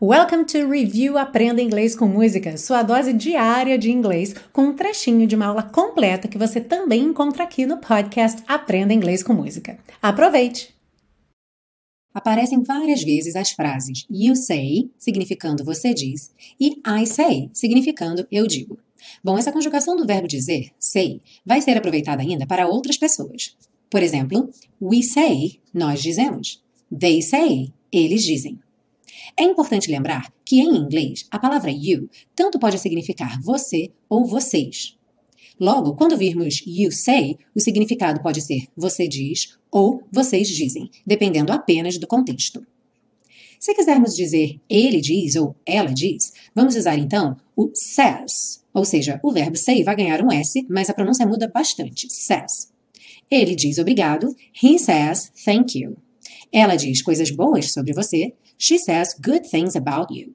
Welcome to Review Aprenda Inglês com Música, sua dose diária de inglês, com um trechinho de uma aula completa que você também encontra aqui no podcast Aprenda Inglês com Música. Aproveite! Aparecem várias vezes as frases you say, significando você diz, e I say, significando eu digo. Bom, essa conjugação do verbo dizer, say, vai ser aproveitada ainda para outras pessoas. Por exemplo, we say, nós dizemos. They say, eles dizem. É importante lembrar que em inglês a palavra you tanto pode significar você ou vocês. Logo, quando virmos you say, o significado pode ser você diz ou vocês dizem, dependendo apenas do contexto. Se quisermos dizer ele diz ou ela diz, vamos usar então o says, ou seja, o verbo say vai ganhar um S, mas a pronúncia muda bastante. Says. Ele diz obrigado, he says thank you. Ela diz coisas boas sobre você, She says good things about you.